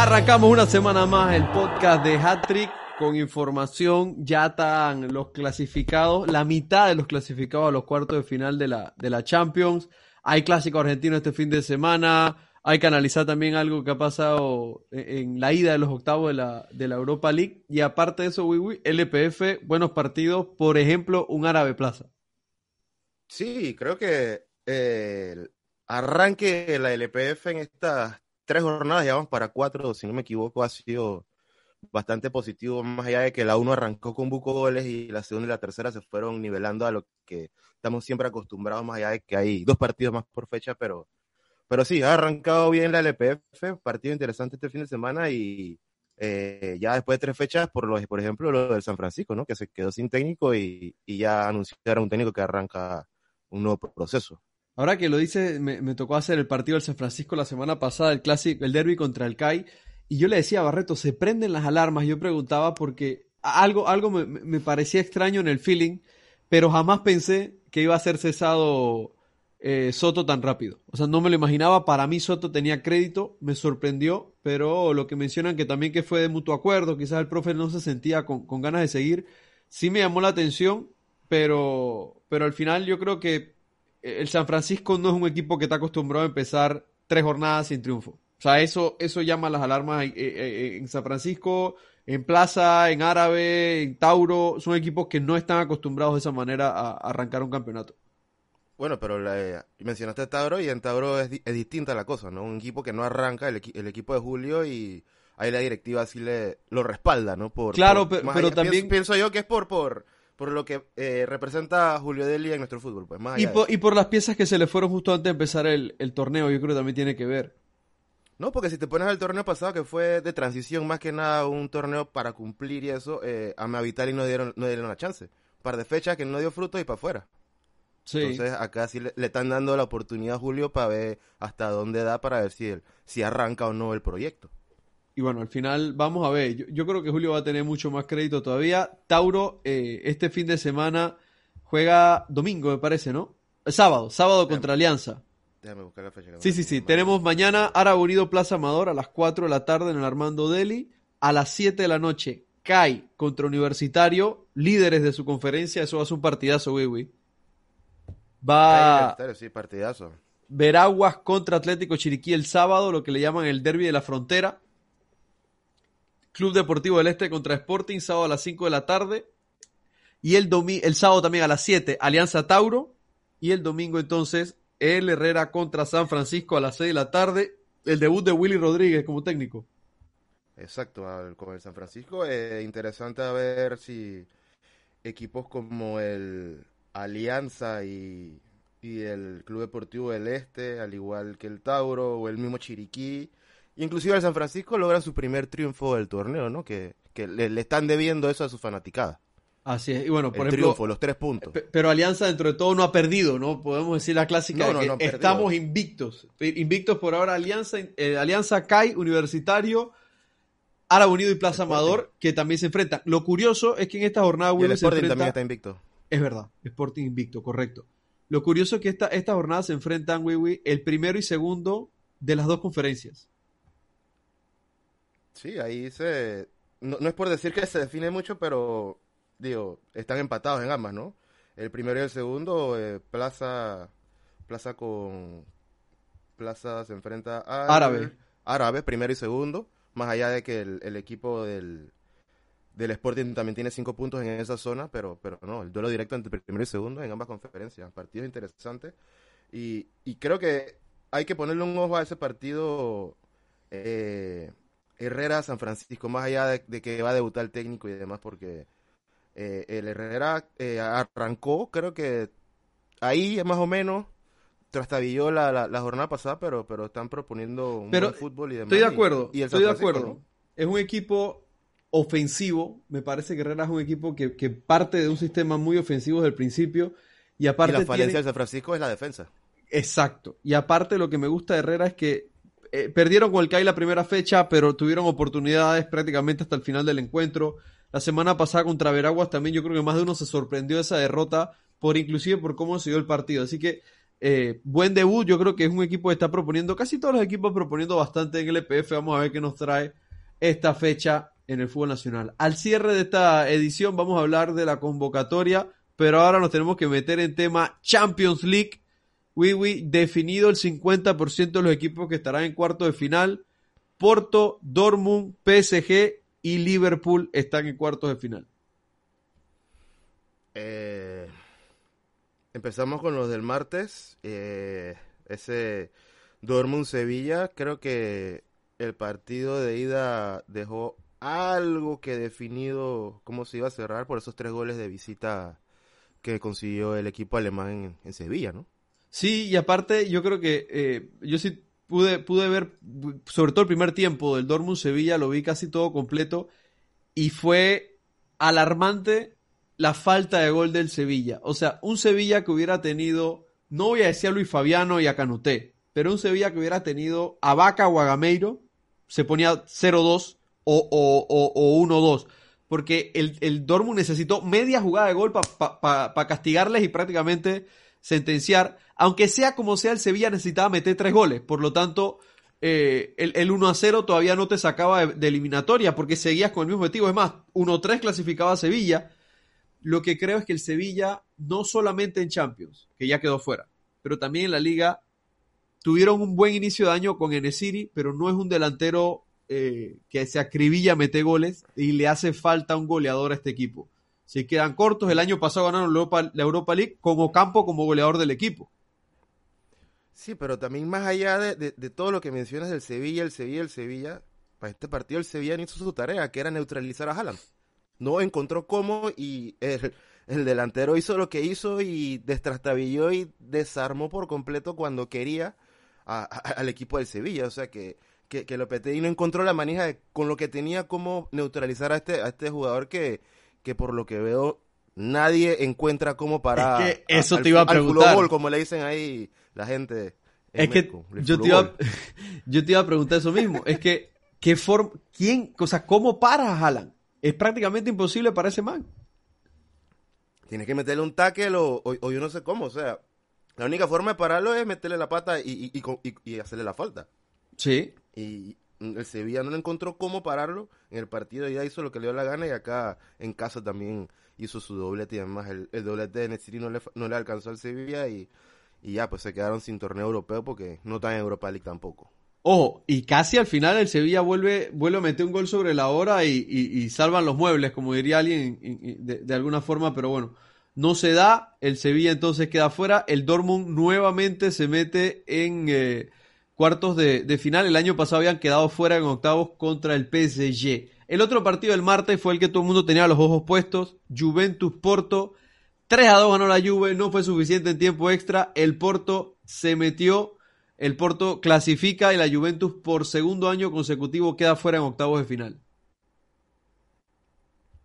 Arrancamos una semana más el podcast de Hattrick con información. Ya están los clasificados, la mitad de los clasificados a los cuartos de final de la, de la Champions. Hay clásico argentino este fin de semana. Hay que analizar también algo que ha pasado en la ida de los octavos de la, de la Europa League. Y aparte de eso, Wiwi, LPF, buenos partidos. Por ejemplo, un Árabe Plaza. Sí, creo que eh, el arranque de la LPF en estas tres jornadas, ya vamos para cuatro, si no me equivoco, ha sido bastante positivo, más allá de que la uno arrancó con buco goles y la segunda y la tercera se fueron nivelando a lo que estamos siempre acostumbrados, más allá de que hay dos partidos más por fecha, pero, pero sí, ha arrancado bien la LPF, partido interesante este fin de semana y eh, ya después de tres fechas, por, lo, por ejemplo, lo del San Francisco, ¿no? que se quedó sin técnico y, y ya anunciaron un técnico que arranca un nuevo proceso. Ahora que lo dice, me, tocó hacer el partido del San Francisco la semana pasada, el clásico, el derby contra el CAI, y yo le decía a Barreto, se prenden las alarmas. Yo preguntaba porque algo, algo me, parecía extraño en el feeling, pero jamás pensé que iba a ser cesado eh, Soto tan rápido. O sea, no me lo imaginaba. Para mí Soto tenía crédito, me sorprendió, pero lo que mencionan que también que fue de mutuo acuerdo, quizás el profe no se sentía con, con ganas de seguir, sí me llamó la atención, pero, pero al final yo creo que el San Francisco no es un equipo que está acostumbrado a empezar tres jornadas sin triunfo. O sea, eso, eso llama las alarmas en San Francisco, en Plaza, en Árabe, en Tauro. Son equipos que no están acostumbrados de esa manera a, arrancar un campeonato. Bueno, pero la, mencionaste Tauro y en Tauro es, distinta la cosa, ¿no? Un equipo que no arranca, el, equipo de Julio y ahí la directiva sí le lo respalda, ¿no? Por, claro, pero, también... Pienso, yo que es por... por por lo que eh, representa Julio Deli en nuestro fútbol. Pues, y, por, las piezas que se le fueron justo antes de empezar el, torneo, yo creo que también tiene que ver. No, porque si te pones al torneo pasado, que fue de transición, más que nada un torneo para cumplir y eso, eh, a Mavitali no dieron, no dieron la chance. Un par de fechas que no dio fruto y para afuera. Sí. Entonces acá sí le, están dando la oportunidad a Julio para ver hasta dónde da para ver si, si arranca o no el proyecto. Y bueno, al final vamos a ver. Yo, creo que Julio va a tener mucho más crédito todavía. Tauro, eh, este fin de semana juega domingo, me parece, ¿no? Sábado, sábado contra Alianza. Déjame buscar la fecha. Sí, sí, sí. Tenemos mañana Árabe Unido Plaza Amador a las 4 de la tarde en el Armando Deli. A las 7 de la noche, CAI contra Universitario, líderes de su conferencia. Eso va a ser un partidazo, güey, Va. Sí, partidazo. Veraguas contra Atlético Chiriquí el sábado, lo que le llaman el derby de la frontera. Club Deportivo del Este contra Sporting, sábado a las 5 de la tarde. Y el, el sábado también a las 7, Alianza Tauro. Y el domingo entonces, el Herrera contra San Francisco a las 6 de la tarde. El debut de Willy Rodríguez como técnico. Exacto, con el San Francisco. es interesante a ver si equipos como el Alianza y, y el Club Deportivo del Este, al igual que el Tauro o el mismo Chiriquí, Inclusive el San Francisco logra su primer triunfo del torneo, ¿no? Que, le, están debiendo eso a su fanaticada. Así es. Y bueno, por el ejemplo, triunfo, los tres puntos. Pero Alianza dentro de todo no ha perdido, ¿no? Podemos decir la clásica estamos invictos. Invictos por ahora Alianza, eh, Alianza CAI, Universitario, Árabe Unido y Plaza Amador, que también se enfrentan. Lo curioso es que en esta jornada y el Sporting también está invicto. Es verdad, Sporting invicto, correcto. Lo curioso es que esta, esta jornada se enfrentan, Wiwi, el primero y segundo de las dos conferencias. Sí, ahí se... No, es por decir que se define mucho, pero digo, están empatados en ambas, ¿no? El primero y el segundo, eh, Plaza, Plaza con Plaza se enfrenta a Árabe. Árabe, primero y segundo, más allá de que el, equipo del, del Sporting también tiene cinco puntos en esa zona, pero, pero no, el duelo directo entre primero y segundo en ambas conferencias, partido interesante. Y, y creo que hay que ponerle un ojo a ese partido eh, Herrera San Francisco, más allá de, que va a debutar el técnico y demás, porque eh, el Herrera eh, arrancó, creo que ahí más o menos trastabilló la, la, jornada pasada, pero, pero están proponiendo un buen fútbol y demás. Estoy de acuerdo, estoy de acuerdo. Es un equipo ofensivo, me parece que Herrera es un equipo que, parte de un sistema muy ofensivo desde el principio. Y aparte. la falencia de San Francisco es la defensa. Exacto. Y aparte lo que me gusta de Herrera es que eh, perdieron con el CAI la primera fecha, pero tuvieron oportunidades prácticamente hasta el final del encuentro. La semana pasada contra Veraguas también yo creo que más de uno se sorprendió de esa derrota, por inclusive por cómo se dio el partido. Así que Eh, buen debut, yo creo que es un equipo que está proponiendo, casi todos los equipos proponiendo bastante en el EPF. Vamos a ver qué nos trae esta fecha en el fútbol nacional. Al cierre de esta edición vamos a hablar de la convocatoria, pero ahora nos tenemos que meter en tema Champions League. Wiwi, definido el 50% de los equipos que estarán en cuarto de final. Porto, Dortmund, PSG y Liverpool están en cuartos de final. Eh, empezamos con los del martes. Eh, ese Dortmund-Sevilla, creo que el partido de ida dejó algo que definido cómo se iba a cerrar por esos tres goles de visita que consiguió el equipo alemán en, Sevilla, ¿no? Sí, y aparte yo creo que eh, yo sí pude, pude ver, sobre todo el primer tiempo del Dortmund Sevilla, lo vi casi todo completo y fue alarmante la falta de gol del Sevilla. O sea, un Sevilla que hubiera tenido, no voy a decir a Luis Fabiano y a Canuté, pero un Sevilla que hubiera tenido a Vaca o a Gameiro, se ponía 0-2 o, o, o, 1-2. Porque el, el, Dortmund necesitó media jugada de gol para castigarles y prácticamente sentenciar. Aunque sea como sea, el Sevilla necesitaba meter tres goles. Por lo tanto, eh, el, el, 1 0 todavía no te sacaba de, eliminatoria porque seguías con el mismo objetivo. Es más, 1-3 clasificaba a Sevilla. Lo que creo es que el Sevilla, no solamente en Champions, que ya quedó fuera, pero también en la Liga, tuvieron un buen inicio de año con Enesiri, pero no es un delantero eh, que se acribilla a meter goles y le hace falta un goleador a este equipo. Si quedan cortos, el año pasado ganaron la Europa League como campo, como goleador del equipo. Sí, pero también más allá de, todo lo que mencionas del Sevilla, el Sevilla, el Sevilla, para este partido el Sevilla hizo su tarea, que era neutralizar a Haaland. No encontró cómo y el, delantero hizo lo que hizo y destrastabilló y desarmó por completo cuando quería al equipo del Sevilla. O sea que, que, que Lopetegui no encontró la manija de, con lo que tenía cómo neutralizar a este, a este jugador que, que por lo que veo nadie encuentra cómo parar. Es que eso te iba a preguntar. como le dicen ahí la gente. Es que yo te, iba, yo te iba a preguntar eso mismo. es que, ¿qué forma, quién, o sea, cómo para a Haaland? Es prácticamente imposible para ese man. Tienes que meterle un tackle o, o, yo no sé cómo, o sea, la única forma de pararlo es meterle la pata y, y, y hacerle la falta. Sí. Y el Sevilla no le encontró cómo pararlo. En el partido ya hizo lo que le dio la gana y acá en casa también hizo su doblete y además el, el doblete de Nesiri no le, no le alcanzó al Sevilla y y ya, pues se quedaron sin torneo europeo porque no están en Europa League tampoco. Ojo, y casi al final el Sevilla vuelve, vuelve a meter un gol sobre la hora y, salvan los muebles, como diría alguien de, alguna forma, pero bueno, no se da, el Sevilla entonces queda fuera, el Dortmund nuevamente se mete en eh, cuartos de, de, final, el año pasado habían quedado fuera en octavos contra el PSG. El otro partido del martes fue el que todo el mundo tenía los ojos puestos, Juventus Porto, 3 a 2 ganó la Juve, no fue suficiente en tiempo extra. El Porto se metió, el Porto clasifica y la Juventus por segundo año consecutivo queda fuera en octavos de final.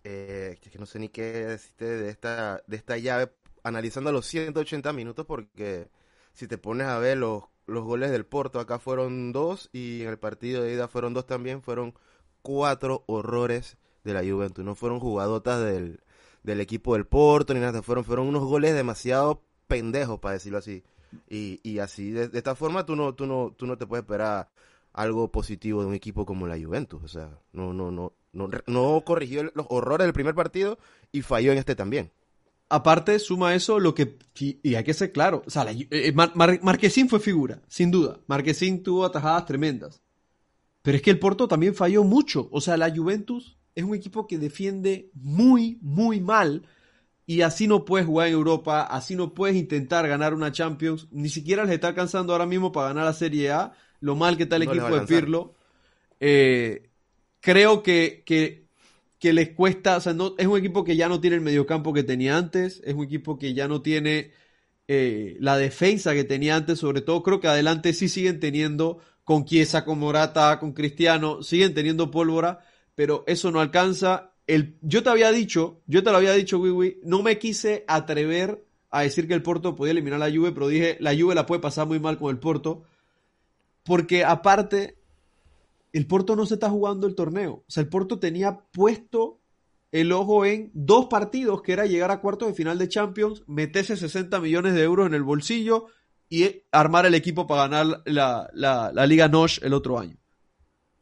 Eh, que no sé ni qué decirte de esta, de esta llave, analizando los 180 minutos, porque si te pones a ver los, los goles del Porto, acá fueron dos y en el partido de ida fueron dos también, fueron cuatro horrores de la Juventus, no fueron jugadotas del, del equipo del Porto ni nada, fueron, fueron unos goles demasiado pendejos, para decirlo así. Y, y así, de, esta forma, tú no, tú, no, tú no te puedes esperar algo positivo de un equipo como la Juventus. O sea, no, no, no, no, no corrigió los horrores del primer partido y falló en este también. Aparte, suma eso lo que. Y hay que ser claro. Sea, eh, Marquesín fue figura, sin duda. Marquesín tuvo atajadas tremendas. Pero es que el Porto también falló mucho. O sea, la Juventus es un equipo que defiende muy, muy mal. Y así no puedes jugar en Europa, así no puedes intentar ganar una Champions. Ni siquiera les está alcanzando ahora mismo para ganar la Serie A. Lo mal que está el equipo de Pirlo. Eh, creo que, que, que, les cuesta. O sea, no, es un equipo que ya no tiene el mediocampo que tenía antes. Es un equipo que ya no tiene eh, la defensa que tenía antes. Sobre todo, creo que adelante sí siguen teniendo con Chiesa, con Morata, con Cristiano. Siguen teniendo pólvora pero eso no alcanza. El, yo te había dicho, yo te lo había dicho, Wiwi, no me quise atrever a decir que el Porto podía eliminar la Juve, pero dije, la Juve la puede pasar muy mal con el Porto, porque aparte, el Porto no se está jugando el torneo. O sea, el Porto tenía puesto el ojo en dos partidos, que era llegar a cuartos de final de Champions, meterse 60 millones de euros en el bolsillo y armar el equipo para ganar la, la, la Liga Noche el otro año.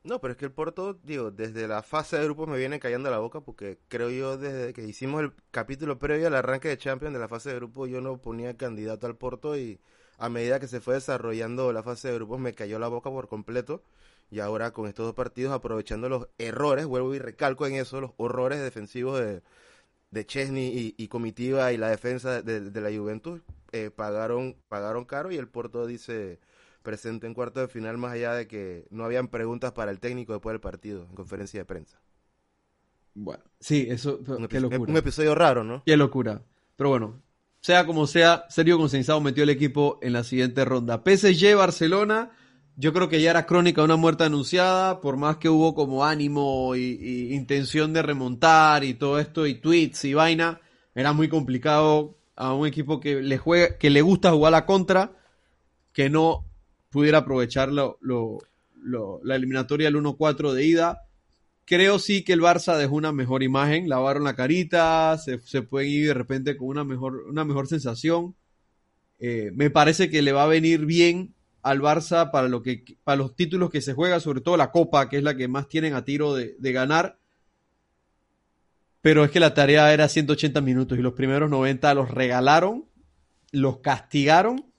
No, pero es que el Porto, digo, desde la fase de grupos me viene callando la boca porque creo yo desde que hicimos el capítulo previo al arranque de Champions de la fase de grupos yo no ponía candidato al Porto y a medida que se fue desarrollando la fase de grupos me cayó la boca por completo y ahora con estos dos partidos aprovechando los errores, vuelvo y recalco en eso, los horrores defensivos de, de Chesney y, comitiva y la defensa de, la Juventus, eh, pagaron, pagaron caro y el Porto dice presente en cuarto de final, más allá de que no habían preguntas para el técnico después del partido, en conferencia de prensa. Bueno, sí, eso, un qué locura. Un episodio raro, ¿no? Qué locura. Pero bueno, sea como sea, Sergio Consensado metió el equipo en la siguiente ronda. PSG Barcelona, yo creo que ya era crónica de una muerte anunciada, por más que hubo como ánimo y, intención de remontar y todo esto, y tweets y vaina, era muy complicado a un equipo que le juega, que le gusta jugar la contra, que no pudiera aprovechar lo, la eliminatoria del 1-4 de ida. Creo sí que el Barça dejó una mejor imagen, lavaron la carita, se, se pueden ir de repente con una mejor, una mejor sensación. Eh, me parece que le va a venir bien al Barça para, lo que, para los títulos que se juega, sobre todo la Copa, que es la que más tienen a tiro de, de ganar. Pero es que la tarea era 180 minutos y los primeros 90 los regalaron, los castigaron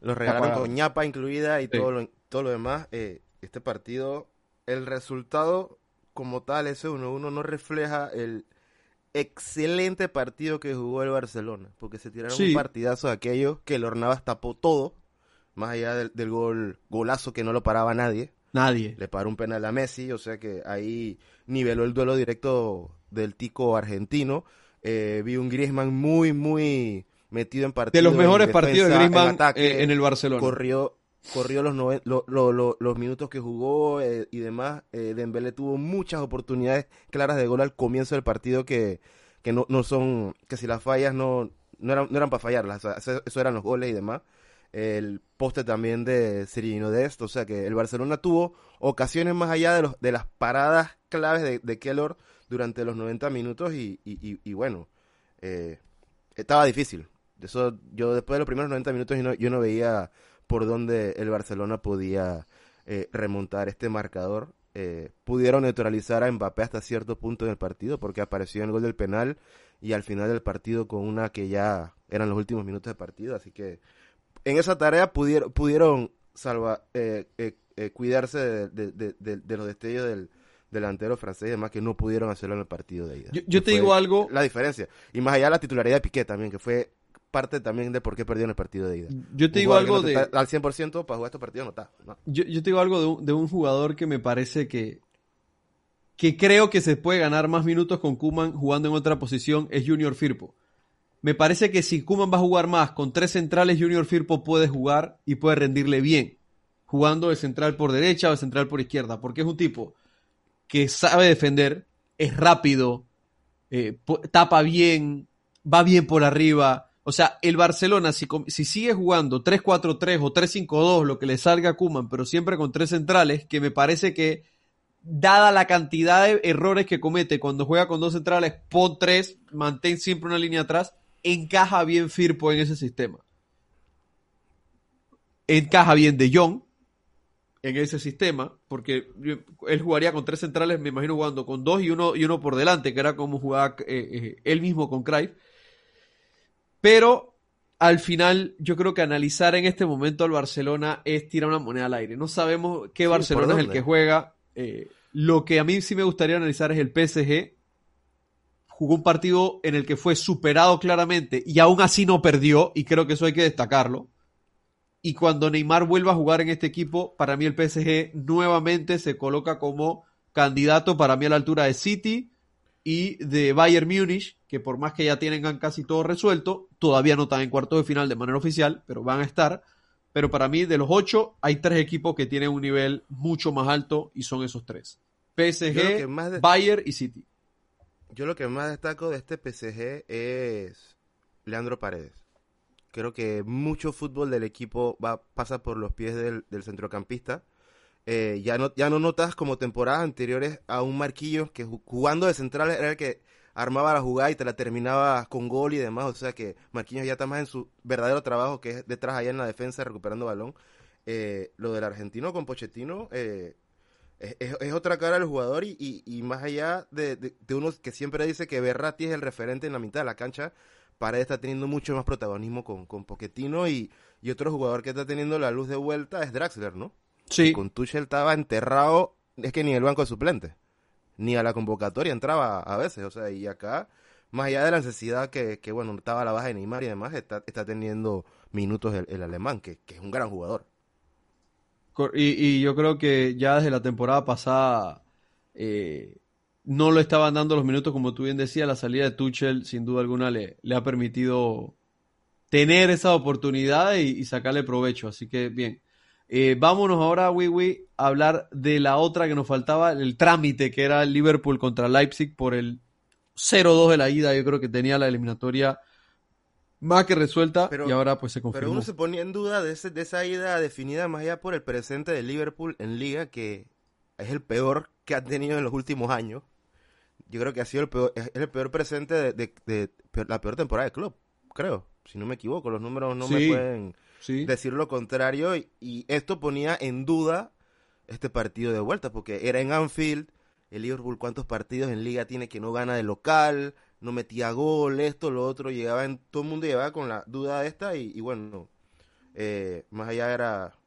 los regalaron con ñapa incluida y todo, lo, todo lo demás. Eh, este partido, el resultado como tal, ese 1-1, no refleja el excelente partido que jugó el Barcelona. Porque se tiraron un partidazo de aquellos que el Ornavas tapó todo. Más allá del, gol, golazo que no lo paraba nadie. Nadie. Le paró un penal a Messi, o sea que ahí niveló el duelo directo del tico argentino. Eh, vi un Griezmann muy, muy metido en partido. De los mejores partidos de Griezmann eh, en, el Barcelona. Corrió, corrió los, los minutos que jugó eh, y demás. Eh, Dembélé tuvo muchas oportunidades claras de gol al comienzo del partido que, que no, no son, que si las fallas no, no eran, no eran para fallarlas, eso eran los goles y demás. El poste también de Cirino Dest, o sea que el Barcelona tuvo ocasiones más allá de, los, de las paradas claves de, de Kellor durante los 90 minutos y, bueno, estaba difícil, eso, yo después de los primeros 90 minutos yo no, yo no veía por dónde el Barcelona podía eh, remontar este marcador. Eh, pudieron neutralizar a Mbappé hasta cierto punto en el partido porque apareció en el gol del penal y al final del partido con una que ya eran los últimos minutos de partido. Así que en esa tarea pudieron, pudieron salva, eh, cuidarse de, los destellos del, delantero francés y demás que no pudieron hacerlo en el partido de ida. Yo, te digo algo. La diferencia. Y más allá de la titularidad de Piqué también, que fue parte también de por qué perdió en el partido de ida. Yo te digo algo de... Al 100% para jugar este partido no está. Yo, yo, te digo algo de un, de un, jugador que me parece que... Que creo que se puede ganar más minutos con Kuman jugando en otra posición es Junior Firpo. Me parece que si Kuman va a jugar más con tres centrales, Junior Firpo puede jugar y puede rendirle bien. Jugando de central por derecha o de central por izquierda. Porque es un tipo que sabe defender, es rápido, eh, tapa bien, va bien por arriba o sea, el Barcelona, si, si sigue jugando 3-4-3 o 3-5-2, lo que le salga a Kuman, pero siempre con tres centrales, que me parece que, dada la cantidad de errores que comete cuando juega con dos centrales, pon tres, mantén siempre una línea atrás, encaja bien Firpo en ese sistema. Encaja bien De Jong en ese sistema, porque él jugaría con tres centrales, me imagino jugando con dos y uno, y uno por delante, que era como jugaba eh, eh, él mismo con Cruyff pero al final yo creo que analizar en este momento al Barcelona es tirar una moneda al aire. No sabemos qué Barcelona es el que juega. Eh, lo que a mí sí me gustaría analizar es el PSG. Jugó un partido en el que fue superado claramente y aún así no perdió y creo que eso hay que destacarlo. Y cuando Neymar vuelva a jugar en este equipo, para mí el PSG nuevamente se coloca como candidato para mí a la altura de City, y de Bayern Múnich, que por más que ya tienen casi todo resuelto, todavía no están en cuarto de final de manera oficial, pero van a estar. Pero para mí, de los ocho, hay tres equipos que tienen un nivel mucho más alto y son esos tres. PSG, Bayern y City. Yo lo que más destaco de este PSG es Leandro Paredes. Creo que mucho fútbol del equipo va, pasa por los pies del centrocampista eh, ya, no, ya no notas como temporadas anteriores a un Marquillo que jugando de central era el que armaba la jugada y te la terminaba con gol y demás. O sea que Marquinhos ya está más en su verdadero trabajo, que es detrás allá en la defensa, recuperando balón. Eh, lo del argentino con Pochettino eh, es, otra cara del jugador y, más allá de, de, uno que siempre dice que Berratti es el referente en la mitad de la cancha, Paredes está teniendo mucho más protagonismo con, con Pochettino y, y otro jugador que está teniendo la luz de vuelta es Draxler, ¿no? Sí. con Tuchel estaba enterrado, es que ni el banco de suplente, ni a la convocatoria entraba a veces, o sea, y acá, más allá de la necesidad que, que bueno, estaba la baja de Neymar y demás, está, está teniendo minutos el, alemán, que, que, es un gran jugador. Y, y, yo creo que ya desde la temporada pasada eh, no lo estaban dando los minutos, como tú bien decías, la salida de Tuchel sin duda alguna le, le ha permitido tener esa oportunidad y, sacarle provecho. Así que bien. Eh, vámonos ahora, Wiwi, a hablar de la otra que nos faltaba, el trámite que era el Liverpool contra Leipzig por el 0-2 de la ida. Yo creo que tenía la eliminatoria más que resuelta y ahora pues se confirmó. Pero uno se ponía en duda de, ese, de esa ida definida más allá por el presente de Liverpool en liga, que es el peor que ha tenido en los últimos años. Yo creo que ha sido el peor, es el peor presente de, de la peor temporada del club, creo si no me equivoco, los números no me pueden decir lo contrario, y, esto ponía en duda este partido de vuelta, porque era en Anfield, el Liverpool cuántos partidos en liga tiene que no gana de local, no metía gol, esto, lo otro, llegaba en, todo el mundo llegaba con la duda de esta, y, bueno, eh, más allá era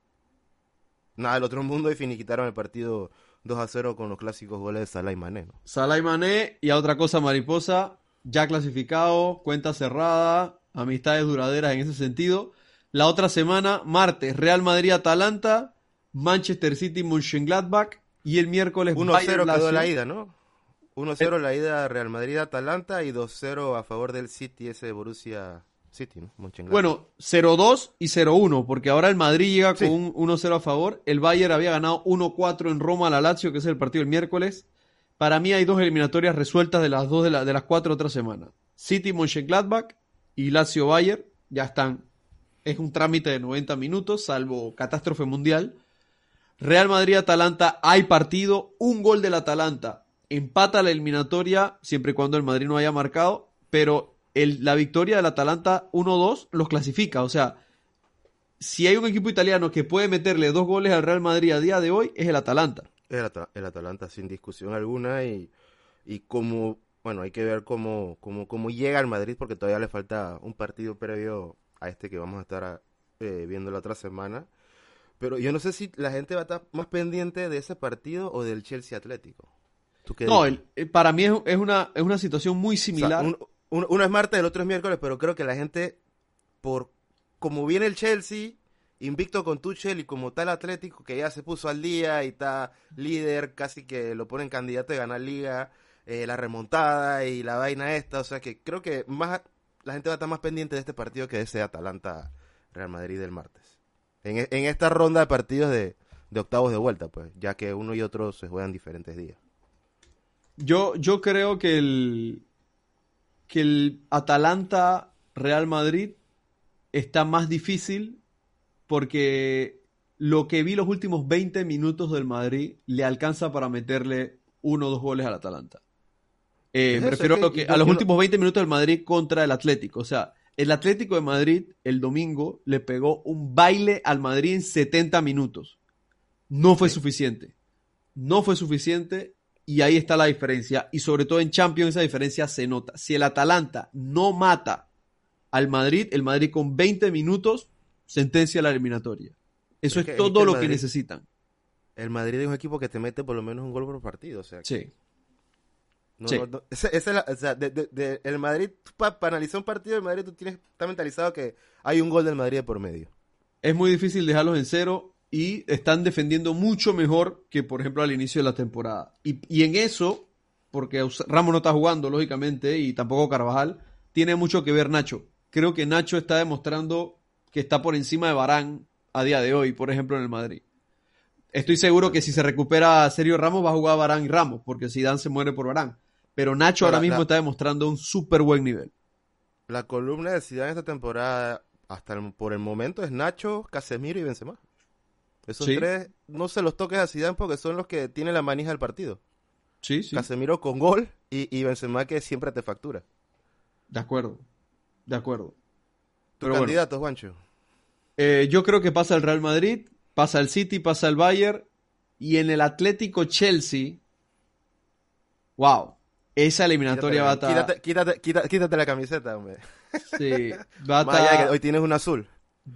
nada del otro mundo y finiquitaron el partido 2 a 0 con los clásicos goles de Salah y Mané. ¿no? Salah y Mané, y a otra cosa, Mariposa, ya clasificado, cuenta cerrada, amistades duraderas en ese sentido. La otra semana, martes, Real Madrid-Atalanta, Manchester City-Mönchengladbach y el miércoles 1-0 quedó la ida, ¿no? 1-0 la ida Real Madrid-Atalanta y 2-0 a favor del City, ese Borussia City, ¿no? Bueno, 0-2 y 0-1, porque ahora el Madrid llega con un 1-0 a favor. El Bayern había ganado 1-4 en Roma a la Lazio, que es el partido del miércoles. Para mí hay dos eliminatorias resueltas de las dos de, la, de las cuatro otras semanas. City-Mönchengladbach y Lazio Bayer ya están. Es un trámite de 90 minutos, salvo catástrofe mundial. Real Madrid-Atalanta, hay partido, un gol del Atalanta. Empata la eliminatoria, siempre y cuando el Madrid no haya marcado, pero el, la victoria del Atalanta 1-2 los clasifica. O sea, si hay un equipo italiano que puede meterle dos goles al Real Madrid a día de hoy, es el Atalanta. El, el Atalanta, sin discusión alguna, y, y como bueno, hay que ver cómo, cómo, cómo llega al Madrid porque todavía le falta un partido previo a este que vamos a estar eh, viendo la otra semana. Pero yo no sé si la gente va a estar más pendiente de ese partido o del Chelsea Atlético. no, eh, para mí es, una, es una situación muy similar. Uno es martes, el otro es miércoles, pero creo que la gente, por como viene el Chelsea, invicto con Tuchel y como tal Atlético, que ya se puso al día y está líder, casi que lo ponen candidato a ganar liga eh, la remontada y la vaina esta. O sea que creo que más la gente va a estar más pendiente de este partido que de ese Atalanta Real Madrid del martes. En, en esta ronda de partidos de, de, octavos de vuelta, pues, ya que uno y otro se juegan diferentes días. Yo, yo creo que el, que el Atalanta Real Madrid está más difícil porque lo que vi los últimos 20 minutos del Madrid le alcanza para meterle uno o dos goles al Atalanta. Eh, me refiero a, que, a los últimos 20 minutos del Madrid contra el Atlético. O sea, el Atlético de Madrid el domingo le pegó un baile al Madrid en 70 minutos. No fue suficiente. No fue suficiente y ahí está la diferencia. Y sobre todo en Champions esa diferencia se nota. Si el Atalanta no mata al Madrid, el Madrid con 20 minutos sentencia la eliminatoria. Eso es, todo lo que necesitan. El Madrid es un equipo que te mete por lo menos un gol por partido. O sea, sí el Madrid, para analizar un partido del Madrid, tú tienes, está mentalizado que hay un gol del Madrid por medio. Es muy difícil dejarlos en cero y están defendiendo mucho mejor que, por ejemplo, al inicio de la temporada. Y, en eso, porque Ramos no está jugando, lógicamente, y tampoco Carvajal, tiene mucho que ver Nacho. Creo que Nacho está demostrando que está por encima de Barán a día de hoy, por ejemplo, en el Madrid. Estoy seguro que si se recupera Sergio Ramos va a jugar Barán y Ramos, porque si Dan se muere por Barán. Pero Nacho ahora mismo está demostrando un súper buen nivel. La columna de Zidane esta temporada, hasta por el momento, es Nacho, Casemiro y Benzema. Esos tres no se los toques a Zidane porque son los que tienen la manija del partido. Sí, sí. Casemiro con gol y, y Benzema que siempre te factura. De acuerdo, de acuerdo. ¿Tu candidato, Juancho? Eh, yo creo que pasa el Real Madrid, pasa el City, pasa el Bayern y en el Atlético Chelsea, wow, esa eliminatoria va a estar... Quítate, quítate, la camiseta, hombre. Sí, va a estar... hoy tienes un azul.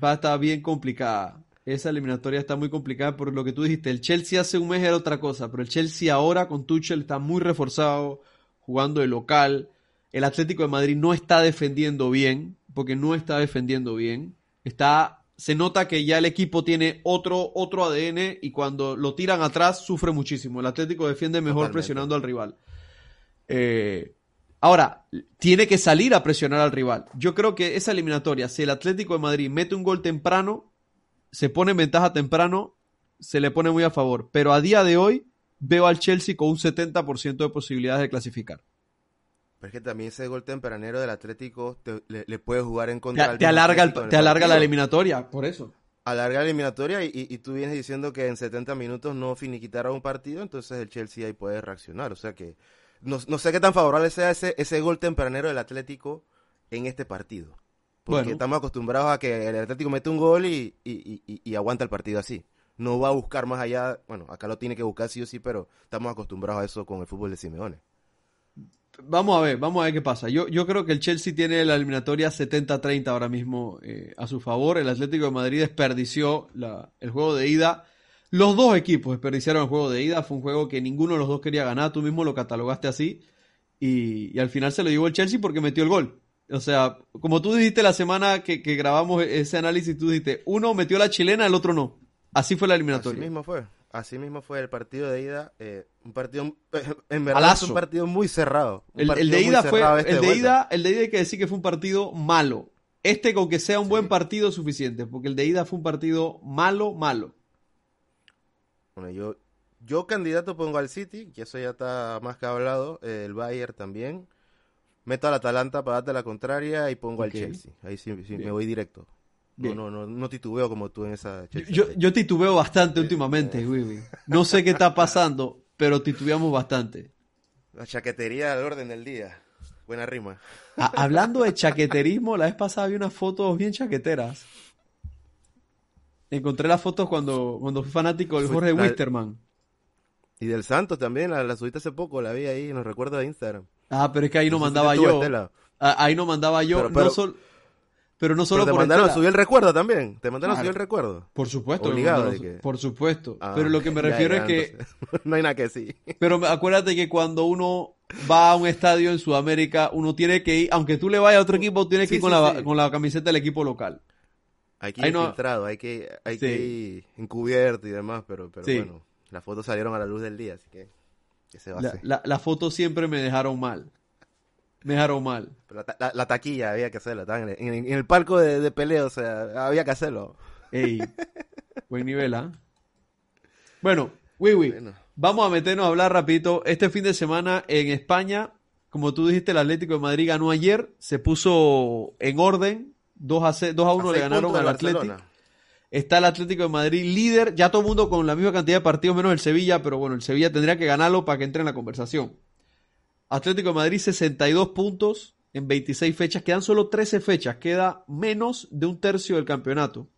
Va a estar bien complicada. Esa eliminatoria está muy complicada por lo que tú dijiste. El Chelsea hace un mes era otra cosa, pero el Chelsea ahora con Tuchel está muy reforzado, jugando de local. El Atlético de Madrid no está defendiendo bien, porque no está defendiendo bien. Está se nota que ya el equipo tiene otro, otro ADN y cuando lo tiran atrás sufre muchísimo. El Atlético defiende mejor presionando al rival. Eh, ahora, tiene que salir a presionar al rival. Yo creo que esa eliminatoria, si el Atlético de Madrid mete un gol temprano, se pone en ventaja temprano, se le pone muy a favor. Pero a día de hoy veo al Chelsea con un 70% de posibilidades de clasificar. Pero es que también ese gol tempranero del Atlético le, puede jugar en contra. Te, te alarga, te alarga la eliminatoria, por eso. Alarga la eliminatoria y, y, tú vienes diciendo que en 70 minutos no finiquitaron un partido, entonces el Chelsea ahí puede reaccionar. O sea que no, no sé qué tan favorable sea ese, ese gol tempranero del Atlético en este partido. Porque estamos acostumbrados a que el Atlético mete un gol y, y, aguanta el partido así. No va a buscar más allá, bueno, acá lo tiene que buscar sí o sí, pero estamos acostumbrados a eso con el fútbol de Simeone. Vamos a ver, vamos a ver qué pasa. Yo, yo creo que el Chelsea tiene la eliminatoria 70-30 ahora mismo eh, a su favor. El Atlético de Madrid desperdició la, el juego de ida. Los dos equipos desperdiciaron el juego de ida. Fue un juego que ninguno de los dos quería ganar. Tú mismo lo catalogaste así. Y, al final se lo llevó el Chelsea porque metió el gol. O sea, como tú dijiste la semana que, que grabamos ese análisis, tú dijiste, uno metió la chilena, el otro no. Así fue la eliminatoria. Así mismo fue. Así mismo fue el partido de ida, eh, un partido, en verdad un partido muy cerrado. El, de ida fue, este el de, ida, el de ida hay que decir que fue un partido malo. Este con que sea un buen partido es suficiente, porque el de ida fue un partido malo, malo. Bueno, yo, yo candidato pongo al City, que eso ya está más que hablado, el Bayern también. Meto al Atalanta para darte la contraria y pongo al Chelsea. Ahí sí, me voy directo. No, no, no, no titubeo como tú en esa. Yo, yo titubeo bastante últimamente, No sé qué está pasando, pero titubeamos bastante. La chaquetería al orden del día. Buena rima. hablando de chaqueterismo, la vez pasada vi unas fotos bien chaqueteras. Encontré las fotos cuando, cuando fui fanático del Jorge Wisterman. Y del Santos también, la, la subiste hace poco, la vi ahí en los recuerdos de Instagram. Ah, pero es que ahí no, mandaba yo. Ahí no mandaba yo. no, solo pero no solo te mandaron a subir el recuerdo también. Te mandaron a subir el recuerdo. Por supuesto. Obligado. Por supuesto. Ah, pero lo que me refiero es que. no hay nada que sí. Pero acuérdate que cuando uno va a un estadio en Sudamérica, uno tiene que ir, aunque tú le vayas a otro equipo, tienes que ir con, la, con la camiseta del equipo local. Hay que ir infiltrado, hay que, hay que ir encubierto y demás, pero, pero bueno, las fotos salieron a la luz del día, así que, ¿qué se va a hacer? las fotos siempre me dejaron mal. Me dejaron mal. la, taquilla había que hacerla. En, el palco de, pelea, o sea, había que hacerlo. Ey, buen nivel, ¿ah? Bueno, Wiwi, vamos a meternos a hablar rapidito. Este fin de semana en España, como tú dijiste, el Atlético de Madrid ganó ayer, se puso en orden, 2 a, 2 a 1 le ganaron al Atlético. Está el Atlético de Madrid líder, ya todo el mundo con la misma cantidad de partidos menos el Sevilla, pero bueno, el Sevilla tendría que ganarlo para que entre en la conversación. Atlético de Madrid 62 puntos en 26 fechas. Quedan solo 13 fechas. Queda menos de un tercio del campeonato.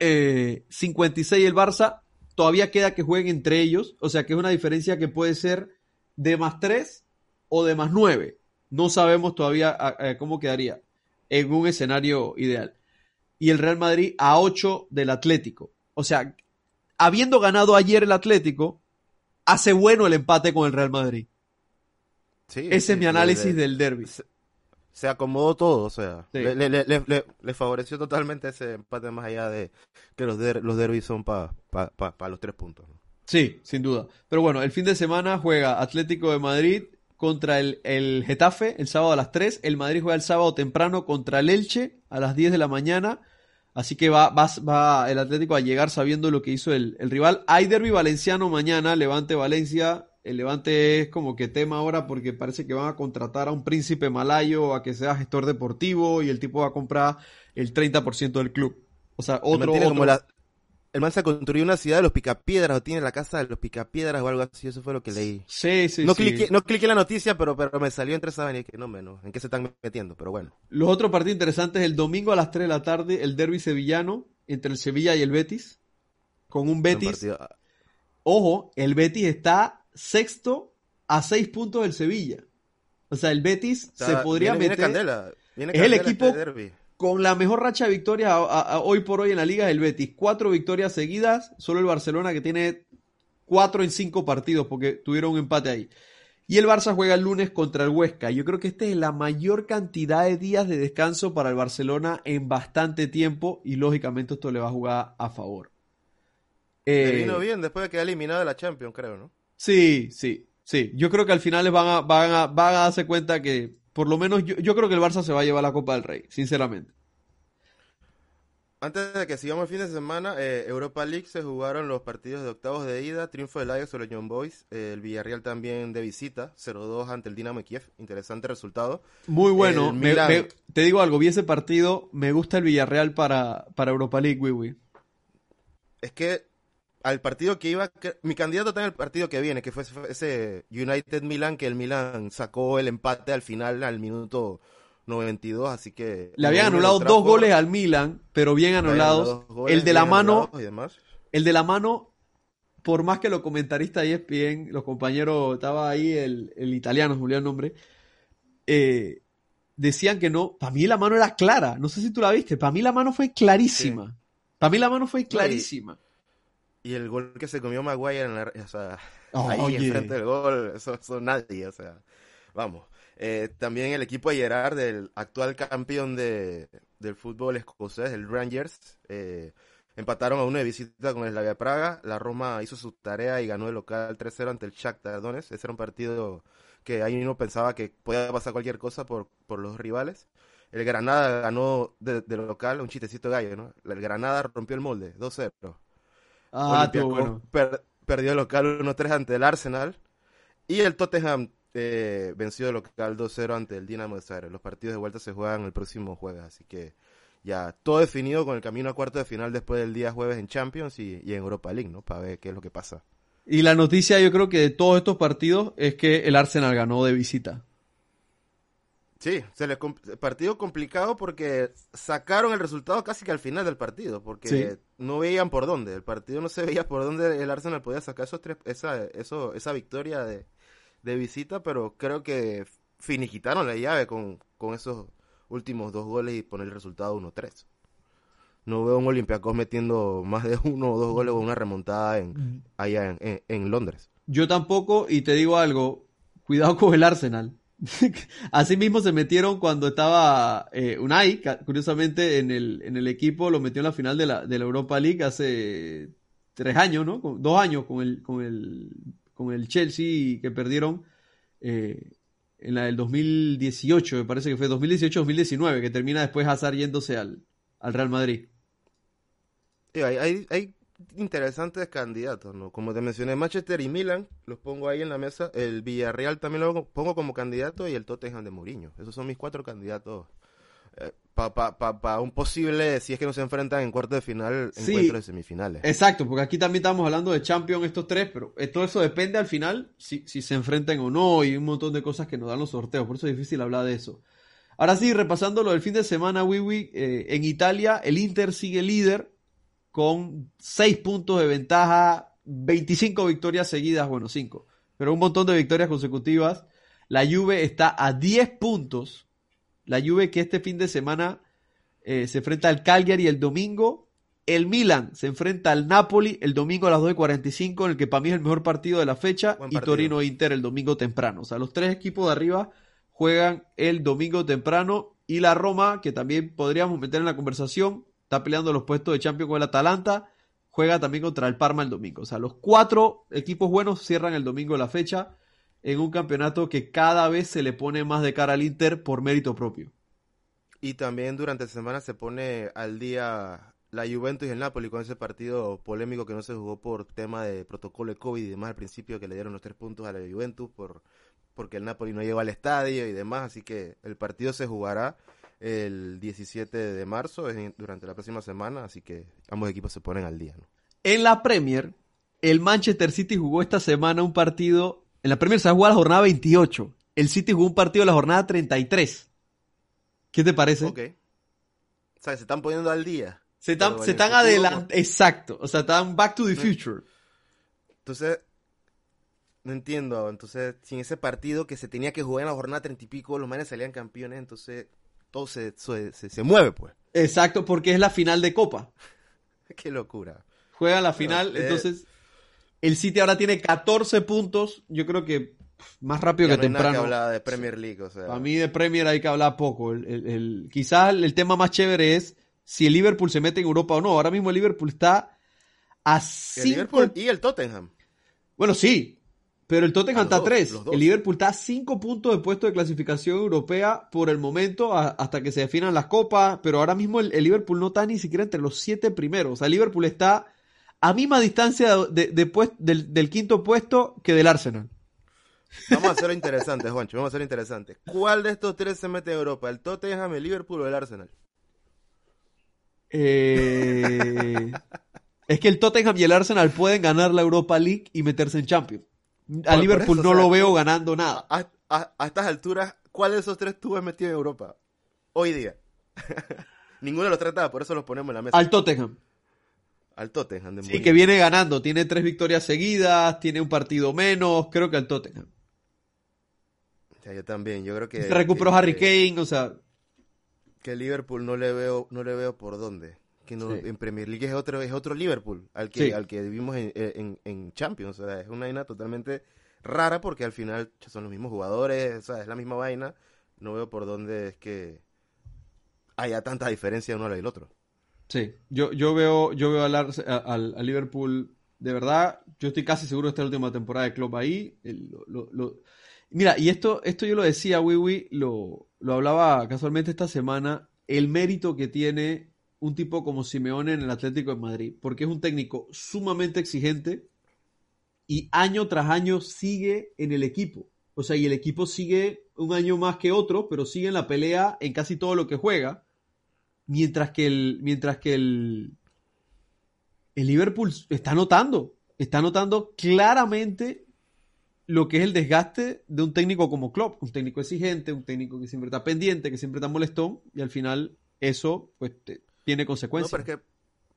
56 eh, el Barça. Todavía queda que jueguen entre ellos. O sea que es una diferencia que puede ser de más 3 o de más 9. No sabemos todavía cómo quedaría en un escenario ideal. Y el Real Madrid a 8 del Atlético. O sea, habiendo ganado ayer el Atlético, hace bueno el empate con el Real Madrid. Ese es mi análisis del derby. Se, acomodó todo, o sea, le, favoreció totalmente ese empate más allá de que los, los derbis son para los tres puntos. Sí, sin duda. Pero bueno, el fin de semana juega Atlético de Madrid contra el, el, Getafe el sábado a las 3. El Madrid juega el sábado temprano contra el Elche a las 10 de la mañana. Así que va, va, va el Atlético a llegar sabiendo lo que hizo el, el rival. Hay derby valenciano mañana, Levante Valencia el Levante es como que tema ahora porque parece que van a contratar a un príncipe malayo a que sea gestor deportivo y el tipo va a comprar el 30% del club. O sea, otro... el el man se construyó una ciudad de los picapiedras o tiene la casa de los picapiedras o algo así, eso fue lo que leí. Sí, sí, no sí. Cliqué, no cliqué en la noticia, pero, pero me salió entre esa y que no menos, ¿en qué se están metiendo? Pero bueno. Los otros partidos interesantes, el domingo a las 3 de la tarde, el derby sevillano entre el Sevilla y el Betis, con un Betis. Un ojo, el Betis está sexto a 6 puntos del Sevilla. O sea, el Betis se podría viene, meter... Viene candela, viene es el candela equipo este derbi. Con la mejor racha de victorias hoy por hoy en la liga es el Betis. Cuatro victorias seguidas, solo el Barcelona que tiene cuatro en cinco partidos porque tuvieron un empate ahí. Y el Barça juega el lunes contra el Huesca. Yo creo que esta es la mayor cantidad de días de descanso para el Barcelona en bastante tiempo y lógicamente esto le va a jugar a favor. Eh, vino bien después de quedar eliminado de la Champions, creo, ¿no? Sí, sí, sí. Yo creo que al final les van a, van a, van a darse cuenta que, por lo menos, yo, yo creo que el Barça se va a llevar la Copa del Rey, sinceramente. Antes de que sigamos el fin de semana, eh, Europa League se jugaron los partidos de octavos de ida, triunfo del Ajax sobre el Young Boys, eh, el Villarreal también de visita, 0-2 ante el Dinamo Kiev, interesante resultado. Muy bueno. Me- te digo algo, vi ese partido, me gusta el Villarreal para, para Europa League, Wiwi. Es que al partido que iba, que- mi candidato está en el partido que viene, que fue ese- United Milan, que el Milan sacó el empate al final, al minuto 92, así que... Le habían anulado dos goles al Milan, pero bien anulados. goles, El de la bien mano, y demás. el de la mano, por más que los comentaristas de ESPN, los compañeros, estaba ahí el, el italiano, se me olvidó el nombre, eh, decían que no, para mí la mano era clara, no sé si tú la viste, para mí la mano fue clarísima. Para mí la mano fue clarísima. Y el gol que se comió Maguire en la, o sea, Oye. ahí enfrente del gol, eso, eso nadie, o sea, vamos. Eh, también el equipo de Gerard, del actual campeón de, del fútbol escocés, el Rangers, eh, empataron a uno de visita con el Slavia Praga. La Roma hizo su tarea y ganó el local 3-0 ante el Shakhtar Donetsk. Ese era un partido que ahí uno pensaba que podía pasar cualquier cosa por, por los rivales. El Granada ganó de, de local, un chistecito gallo, ¿no? El Granada rompió el molde, 2-0. Ah, bueno. per- perdió local 1-3 ante el Arsenal. Y el Tottenham eh, venció local 2-0 ante el Dinamo de Zagreb. Los partidos de vuelta se juegan el próximo jueves, así que ya todo definido con el camino a cuarto de final después del día jueves en Champions y, y en Europa League, ¿no? Para ver qué es lo que pasa. Y la noticia, yo creo que de todos estos partidos es que el Arsenal ganó de visita. Sí, se les partido complicado porque sacaron el resultado casi que al final del partido, porque Sí. no veían por dónde. El partido no se veía por dónde el Arsenal podía sacar esos tres, esa, eso, esa victoria de, de visita, pero creo que finiquitaron la llave con, con esos últimos dos goles y poner el resultado 1-3. No veo un Olympiacos metiendo más de uno o dos goles con una remontada en, allá en, en- en Londres. Yo tampoco, y te digo algo, cuidado con el Arsenal. Así mismo se metieron cuando estaba eh, Unai, curiosamente en el, en el equipo, lo metió en la final de la, de la Europa League hace tres años, ¿no? Dos años con el, con el, con el Chelsea que perdieron eh, en la del 2018, me parece que fue 2018-2019, que termina después Hazard yéndose al, al Real Madrid. Hay, hay, hay interesantes candidatos, ¿no? Como te mencioné, Manchester y Milan, los pongo ahí en la mesa. El Villarreal también lo pongo como candidato y el Tottenham de Mourinho. Esos son mis cuatro candidatos para pa, pa, pa un posible, si es que no se enfrentan en cuarto de final, Sí. encuentros de semifinales. Exacto, porque aquí también estamos hablando de Champions estos tres, pero eh, todo eso depende al final si, si se enfrentan o no y un montón de cosas que nos dan los sorteos, por eso es difícil hablar de eso. Ahora sí, repasando lo del fin de semana, Wiwi, eh, en Italia el Inter sigue líder con 6 puntos de ventaja, 25 victorias seguidas, bueno, 5, pero un montón de victorias consecutivas. La Juve está a 10 puntos. La Juve que este fin de semana eh, se enfrenta al Cagliari el domingo. El Milan se enfrenta al Napoli el domingo a las 2.45, en el que para mí es el mejor partido de la fecha. Y partido. Torino Inter el domingo temprano. O sea, los tres equipos de arriba juegan el domingo temprano. Y la Roma, que también podríamos meter en la conversación, está peleando los puestos de Champions con el Atalanta, juega también contra el Parma el domingo. O sea, los cuatro equipos buenos cierran el domingo la fecha en un campeonato que cada vez se le pone más de cara al Inter por mérito propio. Y también durante la semana se pone al día la Juventus y el Napoli con ese partido polémico que no se jugó por tema de protocolo de COVID y demás al principio que le dieron los tres puntos a la Juventus por porque el Napoli no llegó al estadio y demás, así que el partido se jugará el 17 de marzo es durante la próxima semana, así que ambos equipos se ponen al día, ¿no? En la Premier, el Manchester City jugó esta semana un partido. En la Premier se ha jugado la jornada 28. El City jugó un partido la jornada 33. ¿Qué te parece? Ok. O sea, se están poniendo al día. Se están, se están adelante. Exacto. O sea, están back to the future. Entonces, no entiendo. Entonces, si en ese partido que se tenía que jugar en la jornada 30 y pico, los manes salían campeones, entonces todo se, se, se mueve, pues. Exacto, porque es la final de Copa. Qué locura. Juega la final, entonces el City ahora tiene 14 puntos. Yo creo que más rápido Ya que no hay nada temprano. que hablar de Premier League, o sea. A mí de Premier hay que hablar poco. El, el- el- quizás el tema más chévere es si el Liverpool se mete en Europa o no. Ahora mismo el Liverpool está a el 5 Liverpool y el Tottenham. Bueno, sí, pero el Tottenham está a dos, 3. los dos. El Liverpool está a 5 puntos de puesto de clasificación europea por el momento, a- hasta que se definan las copas. Pero ahora mismo el, el Liverpool no está ni siquiera entre los 7 primeros. O sea, el Liverpool está a misma distancia de, de del, del quinto puesto que del Arsenal. Vamos a hacerlo interesante, Juancho. Vamos a hacerlo interesante. ¿Cuál de estos tres se mete en Europa? ¿El Tottenham, el Liverpool o el Arsenal? Eh, es que el Tottenham y el Arsenal pueden ganar la Europa League y meterse en Champions. A por Liverpool eso, no o sea, lo veo ganando nada. A, a- a estas alturas, ¿cuál de esos tres tú has metido en Europa? Hoy día. Ninguno de los tres estaba, por eso los ponemos en la mesa. Al Tottenham. Al Tottenham de Sí, Mourinho. que viene ganando. Tiene tres victorias seguidas, tiene un partido menos. Creo que al Tottenham. O sea, yo también, yo creo que... Se recuperó que- Harry Kane, o sea, Que Liverpool no le veo, no le veo por dónde. Que no, Sí. en Premier League es otro, es otro Liverpool al que, Sí. al que vivimos en, en, en Champions. O sea, es una vaina totalmente rara porque al final son los mismos jugadores, o sea, es la misma vaina. No veo por dónde es que haya tanta diferencia uno del otro. sí. Yo, yo veo, yo veo al, al- al Liverpool, de verdad, yo estoy casi seguro de esta última temporada de club ahí. El- lo- lo- lo- Mira, y esto, esto yo lo decía, Wiwi, lo, lo hablaba casualmente esta semana, el mérito que tiene un tipo como Simeone en el Atlético de Madrid, porque es un técnico sumamente exigente y año tras año sigue en el equipo. O sea, y el equipo sigue un año más que otro, pero sigue en la pelea en casi todo lo que juega. Mientras que el, mientras que el, el Liverpool está notando, está notando claramente lo que es el desgaste de un técnico como Klopp, un técnico exigente, un técnico que siempre está pendiente, que siempre está molestón, y al final eso pues tiene No, consecuencias. pero es que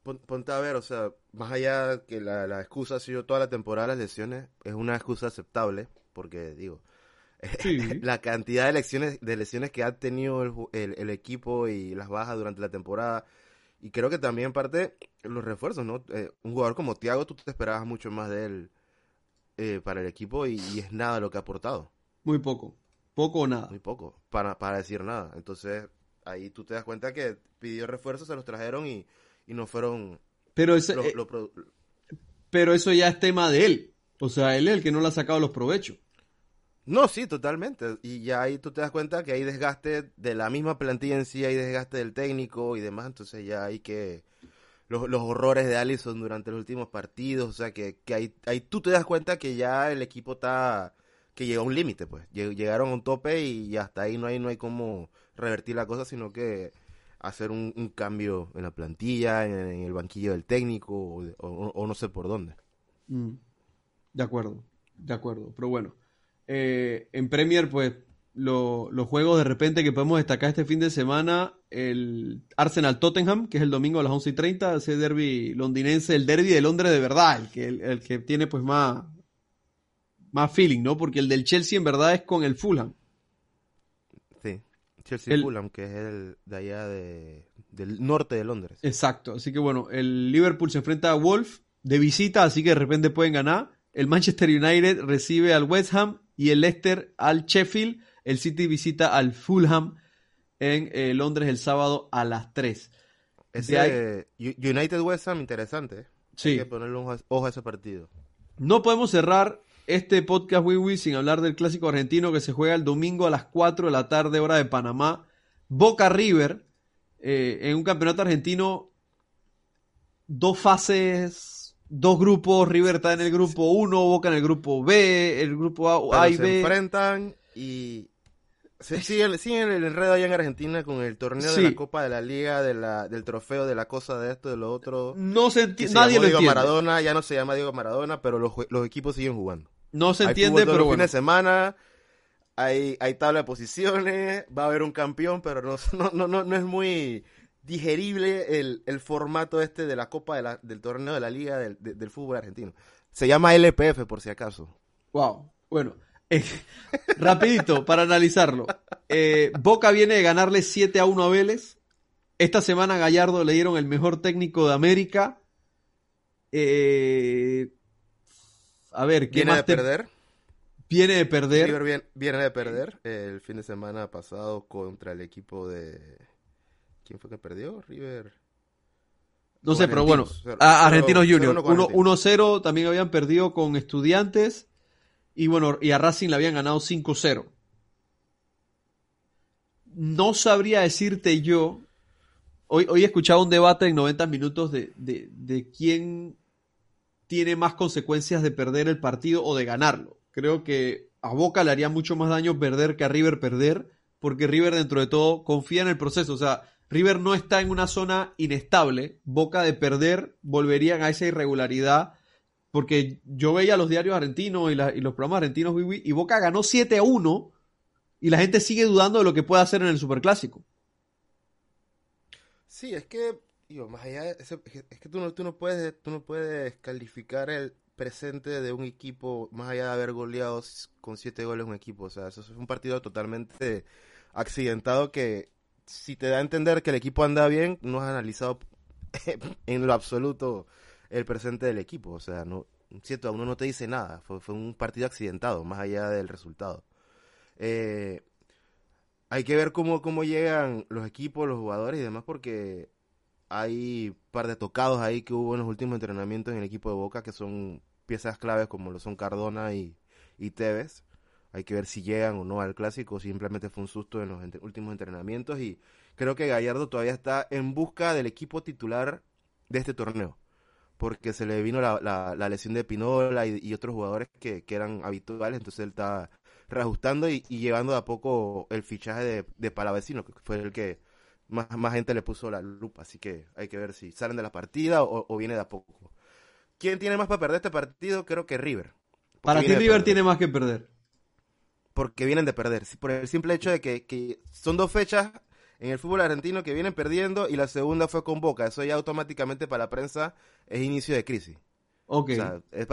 pon- ponte a ver, o sea, más allá que la, la excusa ha sido toda la temporada las lesiones, es una excusa aceptable, porque digo, Sí. la cantidad de lesiones, de lesiones que ha tenido el, el- el equipo y las bajas durante la temporada, y creo que también en parte los refuerzos, ¿no? Eh, un jugador como Thiago, tú te esperabas mucho más de él eh, para el equipo y, y es nada lo que ha aportado, Muy poco, poco o nada. muy poco, para, para decir nada. Entonces, ahí tú te das cuenta que pidió refuerzos, se los trajeron y, y no fueron Pero, ese- lo- eh, lo pero eso ya es tema de él. O sea, él es el que no le ha sacado los provechos. No, sí, totalmente. Y ya ahí tú te das cuenta que hay desgaste de la misma plantilla en sí, hay desgaste del técnico y demás. Entonces ya hay que... Los, los horrores de Allison durante los últimos partidos, o sea, que, que ahí, ahí tú te das cuenta que ya el equipo está... que llegó a un límite, pues. Lle- Llegaron a un tope y hasta ahí no hay, no hay cómo revertir la cosa, sino que hacer un, cambio en la plantilla, en, el banquillo del técnico o, o- o no sé por dónde. Mm, De acuerdo, de acuerdo. Pero bueno, eh, en Premier, pues lo- los juegos de repente que podemos destacar este fin de semana, el Arsenal Tottenham, que es el domingo a las 11 y 30, ese derby londinense, el derby de Londres de verdad, el que, el que tiene pues más, más feeling, ¿no? Porque el del Chelsea en verdad es con el Fulham. Chelsea El- Fulham, que es el de allá de, del norte de Londres. Exacto, así que bueno, el Liverpool se enfrenta a Wolf de visita, así que de repente pueden ganar. El Manchester United recibe al West Ham y el Leicester al Sheffield. El City visita al Fulham en eh, Londres el sábado a las 3. Ese ahí- United West Ham, interesante. ¿eh? Hay Sí, que ponerle un ojo a ese partido. no podemos cerrar este podcast Wii sin hablar del clásico argentino que se juega el domingo a las 4 de la tarde, hora de Panamá. Boca River, eh, en un campeonato argentino, dos fases, dos grupos. River está en el grupo 1, Boca en el grupo B, el grupo A, Pero A y se B. enfrentan y Sí, el, el, enredo allá en Argentina con el torneo de la Copa de la Liga, de la, del trofeo, de la cosa, de esto, de lo otro. No se entiende. Nadie lo Diego Maradona, ya no se llama Diego Maradona, pero los, los equipos siguen jugando. No se entiende, pero bueno. de semana, hay, hay tabla de posiciones, va a haber un campeón, pero no, no, no, no es muy digerible el, el, formato este de la Copa de la, del torneo de la Liga del, del fútbol argentino. Se llama LPF, por si acaso. Wow. Bueno, eh, rapidito, para analizarlo. Eh, Boca viene de ganarle 7 a 1 a Vélez. Esta semana a Gallardo le dieron el mejor técnico de América. Eh, a ver, ¿qué ¿Viene de perder? Viene de perder. viene, de perder el fin de semana pasado contra el equipo de... ¿Quién fue que perdió? River. No sé, pero bueno. Argentinos Juniors. 1-0 también habían perdido con Estudiantes. Y bueno, y a Racing le habían ganado 5-0. No sabría decirte yo. Hoy, hoy he escuchado un debate en 90 minutos de, de, quién tiene más consecuencias de perder el partido o de ganarlo. Creo que a Boca le haría mucho más daño perder que a River perder, porque River dentro de todo confía en el proceso. O sea, River no está en una zona inestable. Boca de perder volverían a esa irregularidad porque yo veía los diarios argentinos y, los programas argentinos y Boca ganó 7 a 1 y la gente sigue dudando de lo que puede hacer en el Superclásico. Sí, es que, más allá es que tú no, tú no puedes, tú no puedes calificar el presente de un equipo más allá de haber goleado con 7 goles un equipo. O sea, eso es un partido totalmente accidentado que si te da a entender que el equipo anda bien, no has analizado en lo absoluto el presente del equipo. O sea, no, cierto, a uno no te dice nada. Fue, fue un partido accidentado, más allá del resultado. Eh, hay que ver cómo, cómo llegan los equipos, los jugadores y demás, porque hay un par de tocados ahí que hubo en los últimos entrenamientos en el equipo de Boca que son piezas claves como lo son Cardona y, Tevez. Hay que ver si llegan o no al clásico, simplemente fue un susto en los últimos entrenamientos y creo que Gallardo todavía está en busca del equipo titular de este torneo porque se le vino la, la, lesión de Pinola y, otros jugadores que, que, eran habituales, entonces él está reajustando y, llevando de a poco el fichaje de, de Palavecino, que fue el que más, más gente le puso la lupa, así que hay que ver si salen de la partida o, viene de a poco. ¿Quién tiene más para perder este partido? Creo que River. Para ti River tiene más que perder. Porque vienen de perder, por el simple hecho de que, que son dos fechas en el fútbol argentino que vienen perdiendo y la segunda fue con Boca. Eso ya automáticamente para la prensa es inicio de crisis. Ok. O sea, es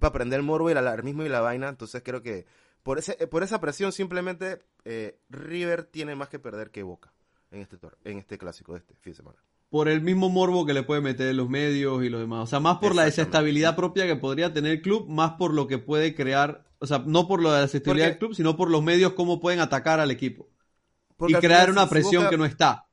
para prender el morbo y el alarmismo y la vaina. Entonces creo que por, ese, por esa presión simplemente eh, River tiene más que perder que Boca en este, en este clásico de este fin de semana. Por el mismo morbo que le puede meter los medios y lo demás. O sea, más por la desestabilidad propia que podría tener el club, más por lo que puede crear, o sea, no por lo de la desestabilidad del club, sino por los medios, cómo pueden atacar al equipo y crear una presión que no está.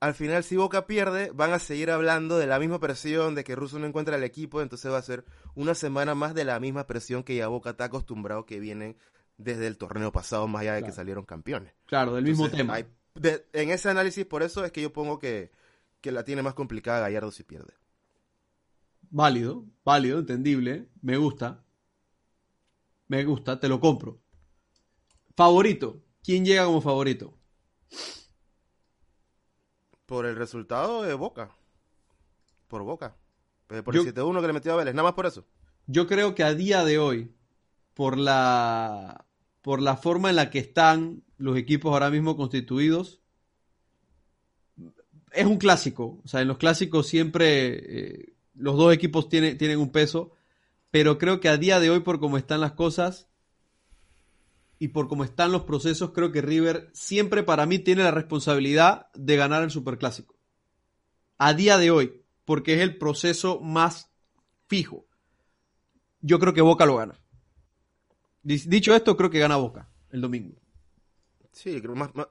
Al final, si Boca pierde, van a seguir hablando de la misma presión, de que Russo no encuentra el equipo, entonces va a ser una semana más de la misma presión que ya Boca está acostumbrado que viene desde el torneo pasado, más allá de que salieron campeones. Claro, del mismo tema. en ese análisis, por eso es que yo pongo que, que la tiene más complicada Gallardo si pierde. Válido, válido, entendible, me gusta. Me gusta, te lo compro. Favorito, ¿quién llega como favorito? Por el resultado de Boca. Por Boca. Eh, por el 7-1 que le metió a Vélez, nada más por eso. Yo creo que a día de hoy, por la, por la forma en la que están los equipos ahora mismo constituidos, es un clásico. O sea, en los clásicos siempre eh, los dos equipos tienen, tienen un peso, pero creo que a día de hoy, por cómo están las cosas, y por cómo están los procesos, creo que River siempre para mí tiene la responsabilidad de ganar el Superclásico. A día de hoy, porque es el proceso más fijo. Yo creo que Boca lo gana. Dicho esto, creo que gana Boca el domingo. Sí,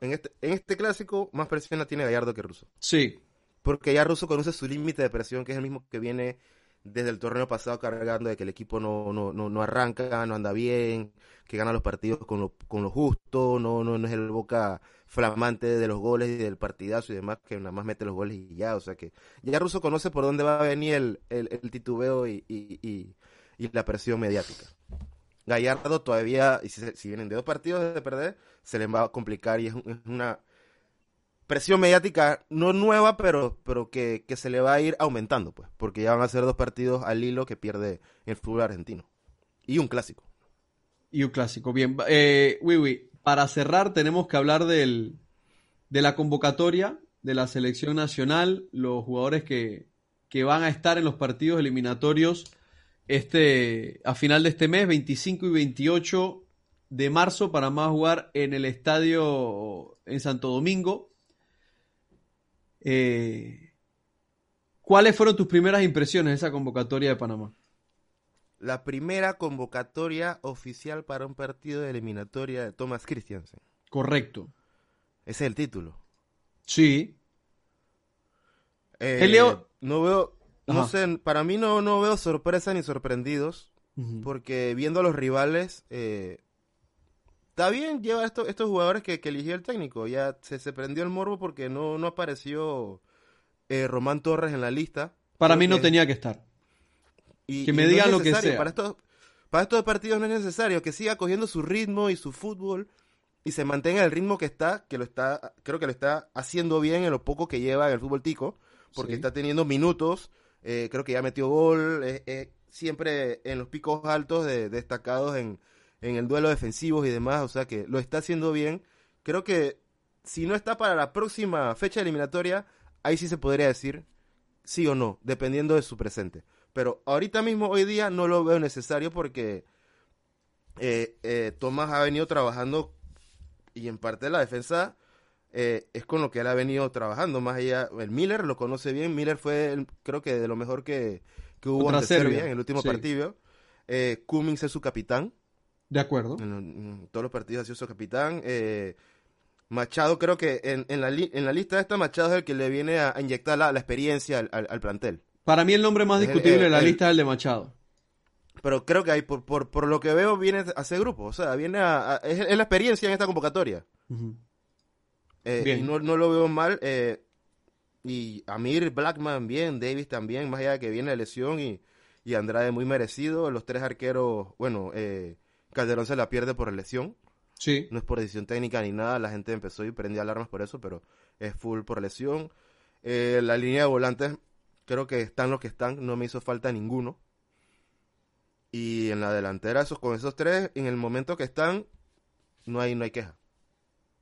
en, este, en este clásico más presión la tiene Gallardo que Russo. Sí. Porque ya Russo conoce su límite de presión, que es el mismo que viene desde el torneo pasado cargando de que el equipo no, no, no, no arranca, no anda bien, que gana los partidos con lo, con lo justo, no, no, no es el boca flamante de los goles y del partidazo y demás, que nada más mete los goles y ya, o sea que ya Russo conoce por dónde va a venir el, el, titubeo y, y, la presión mediática. Gallardo todavía, y si, si vienen de dos partidos de perder, se les va a complicar y es una presión mediática no nueva, pero, pero que, que, se le va a ir aumentando, pues, porque ya van a ser dos partidos al hilo que pierde el fútbol argentino. Y un clásico. Y un clásico, bien. Eh, Wiwi, para cerrar tenemos que hablar del, de la convocatoria de la selección nacional, los jugadores que, que van a estar en los partidos eliminatorios este, a final de este mes, 25 y 28 de marzo, para más jugar en el estadio en Santo Domingo. Eh, ¿Cuáles fueron tus primeras impresiones de esa convocatoria de Panamá? La primera convocatoria oficial para un partido de eliminatoria de Thomas Christiansen. Correcto. Ese es el título. Sí. Eh, Elio... No veo, no sé, para mí no, no veo sorpresa ni sorprendidos, uh -huh. porque viendo a los rivales, eh, está bien lleva esto, estos jugadores que, que, eligió el técnico, ya se, se, prendió el morbo porque no, no apareció eh, Román Torres en la lista. Para mí no que, tenía que estar. Y, que me y digan no lo que sea. Para estos, para estos partidos no es necesario, que siga cogiendo su ritmo y su fútbol y se mantenga el ritmo que está, que lo está, creo que lo está haciendo bien en lo poco que lleva en el fútbol tico, porque sí. está teniendo minutos, eh, creo que ya metió gol, eh, eh, siempre en los picos altos de, destacados en, en, el duelo defensivos y demás, o sea que lo está haciendo bien. Creo que si no está para la próxima fecha eliminatoria, ahí sí se podría decir sí o no, dependiendo de su presente. Pero ahorita mismo, hoy día, no lo veo necesario porque eh, Tomás ha venido trabajando y en parte de la defensa eh, es con lo que él ha venido trabajando. Más allá, el Miller lo conoce bien. Miller fue, el, creo que de lo mejor que, que hubo ante Serbia. En el último sí. partido. Eh, Cummings es su capitán. De acuerdo. En, en, todos los partidos ha sido su capitán. Eh, Machado, creo que en, en, la en, la lista de esta, Machado es el que le viene a, a inyectar la, la experiencia al, al, al, plantel. Para mí el nombre más discutible de la lista es el de Machado. Pero creo que ahí, por, por, por lo que veo, viene a ese grupo. O sea, viene a, a es, es, la experiencia en esta convocatoria. Uh -huh. Eh, y no, no, lo veo mal. Eh, y Amir Blackman bien, Davis también, más allá de que viene de lesión y, y Andrade muy merecido. Los tres arqueros, bueno, eh, Calderón se la pierde por lesión. Sí. No es por decisión técnica ni nada, la gente empezó y prendió alarmas por eso, pero es full por lesión. Eh, la línea de volantes, creo que están los que están, no me hizo falta ninguno. Y en la delantera, esos, con esos tres, en el momento que están, no hay, no hay queja.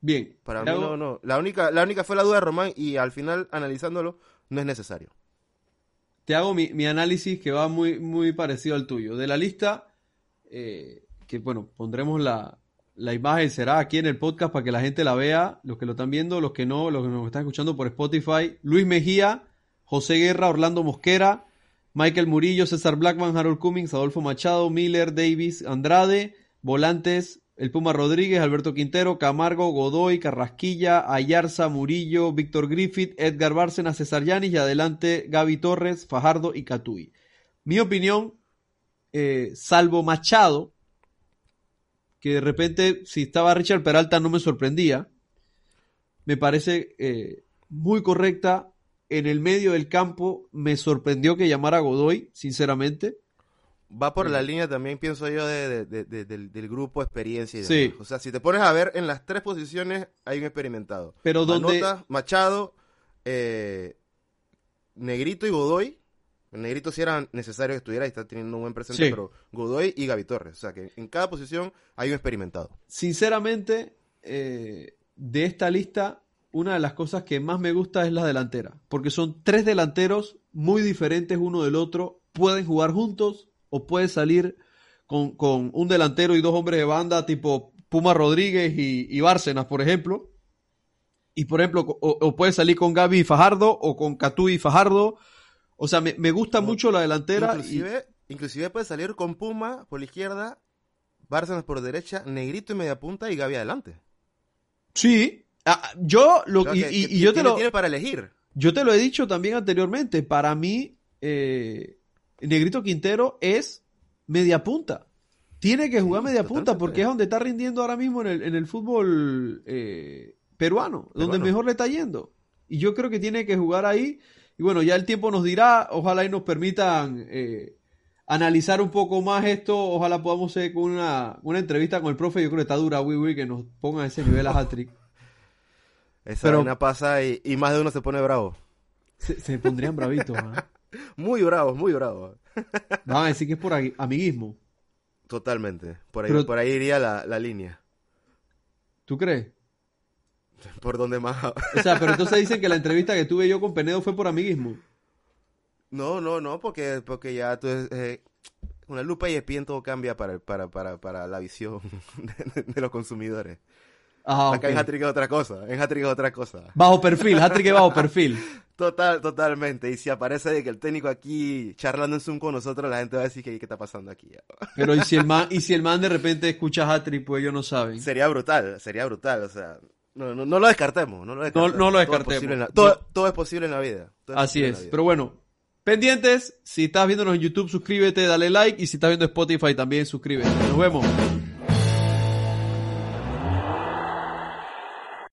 Bien. Para mí no, no. La única, la única fue la duda de Román y al final, analizándolo, no es necesario. Te hago mi, mi análisis que va muy, muy parecido al tuyo. De la lista, eh, que bueno, pondremos la, la imagen, será aquí en el podcast para que la gente la vea, los que lo están viendo, los que no, los que nos están escuchando por Spotify. Luis Mejía, José Guerra, Orlando Mosquera, Michael Murillo, César Blackman, Harold Cummings, Adolfo Machado, Miller, Davis, Andrade, volantes, el Puma Rodríguez, Alberto Quintero, Camargo, Godoy, Carrasquilla, Ayarza, Murillo, Víctor Griffith, Edgar Bárcenas, César Yanis y adelante Gaby Torres, Fajardo y Catuy. Mi opinión, eh, salvo Machado, que de repente si estaba Richard Peralta no me sorprendía, me parece eh, muy correcta. En el medio del campo me sorprendió que llamara a Godoy, sinceramente va por la línea también, pienso yo, de, de, de, del, del, grupo experiencia y. Sí. O sea, si te pones a ver, en las tres posiciones hay un experimentado. Pero donde... Manota, Machado, eh, Negrito y Godoy. El Negrito sí era necesario que estuviera y está teniendo un buen presente, sí. pero Godoy y Gaby Torres. O sea, que en cada posición hay un experimentado. Sinceramente, eh, de esta lista, una de las cosas que más me gusta es la delantera. Porque son tres delanteros muy diferentes uno del otro. Pueden jugar juntos, o puede salir con, con, un delantero y dos hombres de banda tipo Puma Rodríguez y, y Bárcenas, por ejemplo. Y por ejemplo, o, o, puede salir con Gaby y Fajardo o con Catú y Fajardo. O sea, me, me gusta mucho la delantera. Inclusive, y... inclusive puede salir con Puma por la izquierda, Bárcenas por derecha, Negrito y media punta y Gaby adelante. Sí, ah, yo lo y, que, y, y, yo te lo tiene para elegir. Yo te lo he dicho también anteriormente. Para mí, eh, Negrito Quintero es media punta. Tiene que jugar sí, media punta porque es donde está rindiendo ahora mismo en el, en el fútbol eh, peruano, donde peruano. mejor le está yendo. Y yo creo que tiene que jugar ahí. Y bueno, ya el tiempo nos dirá, ojalá y nos permitan eh, analizar un poco más esto, ojalá podamos hacer con una, una entrevista con el profe, yo creo que está dura, Wiwi, que nos ponga a ese nivel a Hattrick. Esa Pero, vaina pasa y, y, más de uno se pone bravo. Se, se pondrían bravitos, ¿ah? Muy bravos, muy bravos. Van a decir que es por amiguismo. Totalmente. Por ahí, por ahí iría la, la línea. ¿Tú crees? ¿Por dónde más? O sea, pero entonces dicen que la entrevista que tuve yo con Penedo fue por amiguismo. No, no, no, porque, porque ya tú, eh, una lupa y espía todo cambia para, para, para, para la visión de, los consumidores. Ah, Acá en Hattrick es otra cosa, en Hattrick es otra cosa. Bajo perfil, Hattrick es bajo perfil. Total, totalmente. Y si aparece de que el técnico aquí charlando en Zoom con nosotros, la gente va a decir que qué está pasando aquí. Pero y si el man, y si el man de repente escucha Hattrick, pues ellos no saben. Sería brutal, sería brutal, o sea, no, no, no lo descartemos, no lo descartemos. No, lo descartemos. Todo, es posible en la vida. Así es, pero bueno, pendientes, si estás viéndonos en YouTube, suscríbete, dale like, y si estás viendo Spotify también, suscríbete. Nos vemos.